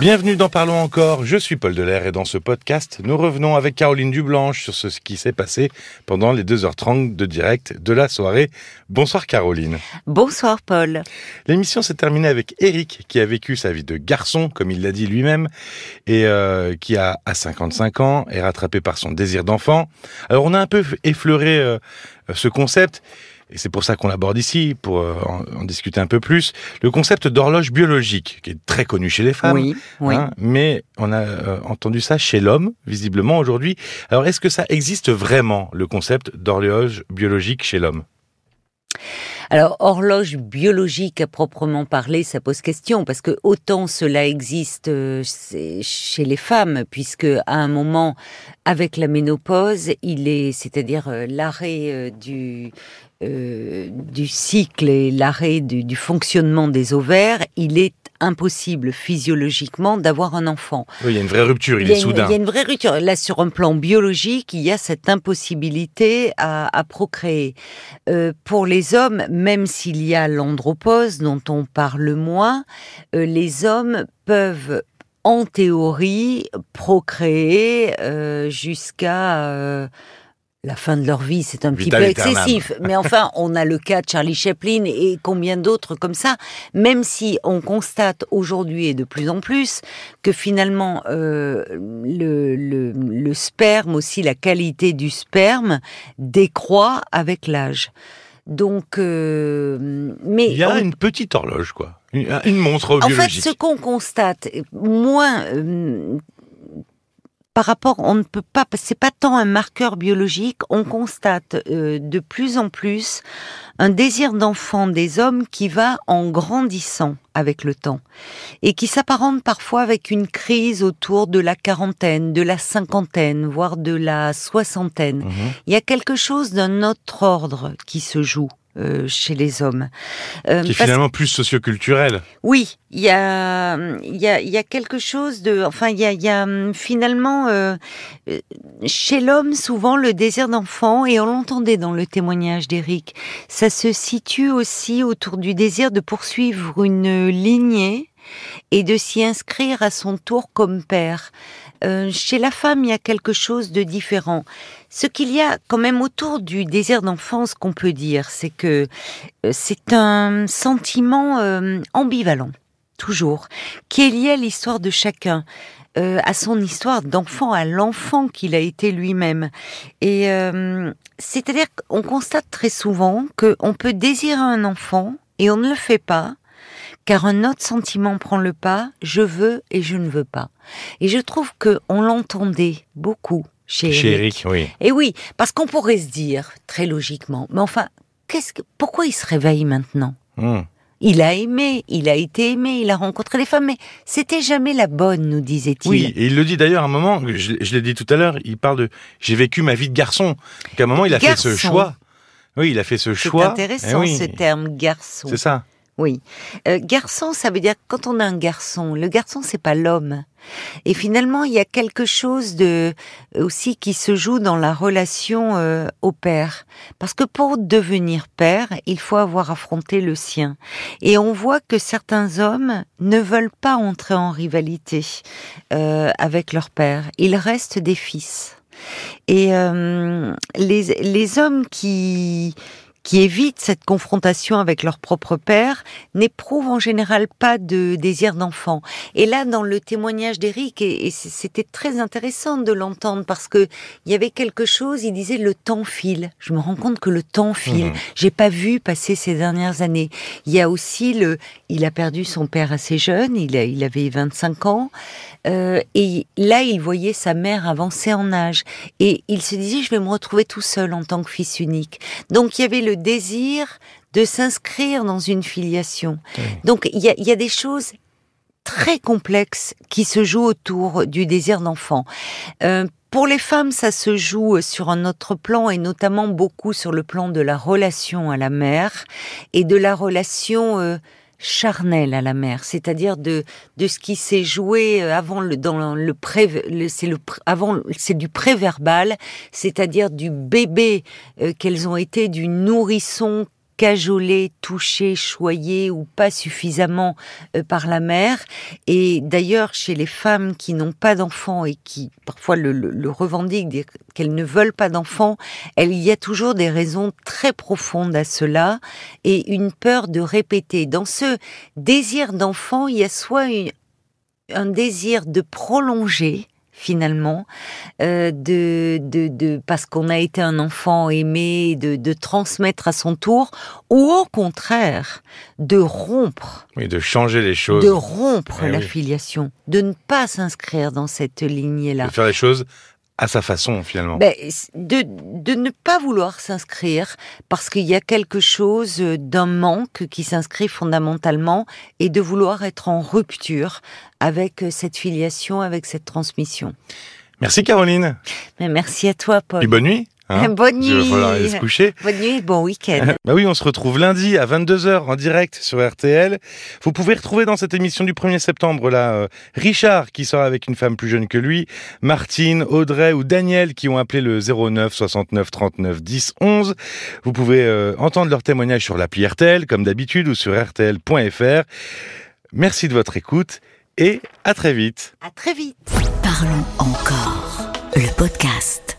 Bienvenue dans Parlons encore, je suis Paul Delair et dans ce podcast, nous revenons avec Caroline Dublanche sur ce qui s'est passé pendant les 2h30 de direct de la soirée. Bonsoir Caroline. Bonsoir Paul. L'émission s'est terminée avec Eric qui a vécu sa vie de garçon, comme il l'a dit lui-même, et euh, qui a à 55 ans est rattrapé par son désir d'enfant. Alors on a un peu effleuré euh, ce concept et c'est pour ça qu'on l'aborde ici, pour euh, en, discuter un peu plus, le concept d'horloge biologique, qui est très connu chez les femmes. Oui, oui. Hein, mais on a euh, entendu ça chez l'homme, visiblement, aujourd'hui. Alors, est-ce que ça existe vraiment, le concept d'horloge biologique chez l'homme? Alors, horloge biologique à proprement parler, ça pose question, parce que autant cela existe euh, chez les femmes, puisque à un moment, avec la ménopause, il est, c'est-à-dire l'arrêt du, euh, du cycle et l'arrêt du, fonctionnement des ovaires, il est impossible physiologiquement d'avoir un enfant. Oui, il y a une vraie rupture, il, est soudain. Il y a une vraie rupture. Là, sur un plan biologique, il y a cette impossibilité à, procréer. Euh, pour les hommes, même s'il y a l'andropause dont on parle moins, euh, les hommes peuvent en théorie procréer jusqu'à la fin de leur vie, c'est un petit peu excessif. Mais enfin, on a le cas de Charlie Chaplin et combien d'autres comme ça. Même si on constate aujourd'hui et de plus en plus que finalement euh, le, le, sperme, aussi la qualité du sperme, décroît avec l'âge. Donc, euh, mais il y a une petite horloge, quoi, une, montre biologique. En fait, ce qu'on constate, moins euh, par rapport, on ne peut pas, c'est pas tant un marqueur biologique, on constate euh, de plus en plus un désir d'enfant des hommes qui va en grandissant avec le temps et qui s'apparente parfois avec une crise autour de la quarantaine, de la cinquantaine, voire de la soixantaine. Mhm. Il y a quelque chose d'un autre ordre qui se joue. Euh, chez les hommes. Euh, qui est finalement plus socioculturel. Oui, il y a, il y, a, y a quelque chose de... Enfin, il y a, y a hum, finalement, euh, chez l'homme, souvent, le désir d'enfant, et on l'entendait dans le témoignage d'Éric, ça se situe aussi autour du désir de poursuivre une lignée et de s'y inscrire à son tour comme père. Euh, chez la femme, il y a quelque chose de différent. Ce qu'il y a quand même autour du désir d'enfance qu'on peut dire, c'est que euh, c'est un sentiment euh, ambivalent, toujours, qui est lié à l'histoire de chacun. à son histoire d'enfant, à l'enfant qu'il a été lui-même. Et c'est-à-dire qu'on constate très souvent qu'on peut désirer un enfant et on ne le fait pas, car un autre sentiment prend le pas, je veux et je ne veux pas. Et je trouve que on l'entendait beaucoup chez, chez Eric. oui. Et oui, parce qu'on pourrait se dire très logiquement, mais enfin, qu'est-ce que, pourquoi il se réveille maintenant? Hmm. Il a aimé, il a été aimé, il a rencontré des femmes, mais c'était jamais la bonne, nous disait-il. Oui, et il le dit d'ailleurs à un moment, je, l'ai dit tout à l'heure, il parle de j'ai vécu ma vie de garçon. Donc à un moment, il a fait ce choix. Oui, il a fait ce choix. C'est intéressant eh ce terme garçon. C'est ça. Oui. Euh, garçon, ça veut dire quand on a un garçon, le garçon c'est pas l'homme. Et finalement, il y a quelque chose de aussi qui se joue dans la relation euh, au père, parce que pour devenir père, il faut avoir affronté le sien. Et on voit que certains hommes ne veulent pas entrer en rivalité euh, avec leur père. Ils restent des fils. Et les, les hommes qui qui évitent cette confrontation avec leur propre père n'éprouvent en général pas de désir d'enfant. Et là, dans le témoignage d'Éric, et, c'était très intéressant de l'entendre parce que il y avait quelque chose. Il disait le temps file. Je me rends compte que le temps file. Mmh. J'ai pas vu passer ces dernières années. Il y a aussi le. Il a perdu son père assez jeune. Il, a, il avait 25 ans. Euh, et là, il voyait sa mère avancer en âge. Et il se disait, je vais me retrouver tout seul en tant que fils unique. Donc, il y avait le désir de s'inscrire dans une filiation. Donc, il y a, des choses très complexes qui se jouent autour du désir d'enfant. Euh, pour les femmes, ça se joue sur un autre plan et notamment beaucoup sur le plan de la relation à la mère et de la relation euh, charnel à la mère, c'est-à-dire de de ce qui s'est joué euh, avant le dans le pré c'est le avant c'est du préverbal, c'est-à-dire du bébé euh, qu'elles ont été du nourrisson cajolées, touchées, choyées ou pas suffisamment euh, par la mère. Et d'ailleurs, chez les femmes qui n'ont pas d'enfants et qui parfois le, le, revendiquent, qu'elles ne veulent pas d'enfants, il y a toujours des raisons très profondes à cela et une peur de répéter. Dans ce désir d'enfant, il y a soit un désir de prolonger finalement, euh, de, de, de, parce qu'on a été un enfant aimé, de, de transmettre à son tour, ou au contraire, de rompre. Oui, de changer les choses. De rompre eh la filiation, de ne pas s'inscrire dans cette lignée-là. De faire les choses à sa façon finalement. Ben, de, de ne pas vouloir s'inscrire parce qu'il y a quelque chose d'un manque qui s'inscrit fondamentalement et de vouloir être en rupture avec cette filiation, avec cette transmission. Merci Caroline. Ben, merci à toi Paul. Et bonne nuit. Hein Bonne nuit. Il va falloir aller se coucher. Bonne nuit, bon week-end. bah oui, on se retrouve lundi à 22h en direct sur RTL. Vous pouvez retrouver dans cette émission du 1er septembre là euh, Richard qui sera avec une femme plus jeune que lui, Martine, Audrey ou Daniel qui ont appelé le 09 69 39 10 11. Vous pouvez euh, entendre leurs témoignages sur l'appli RTL comme d'habitude ou sur rtl.fr. Merci de votre écoute et à très vite. À très vite. Parlons encore. Le podcast.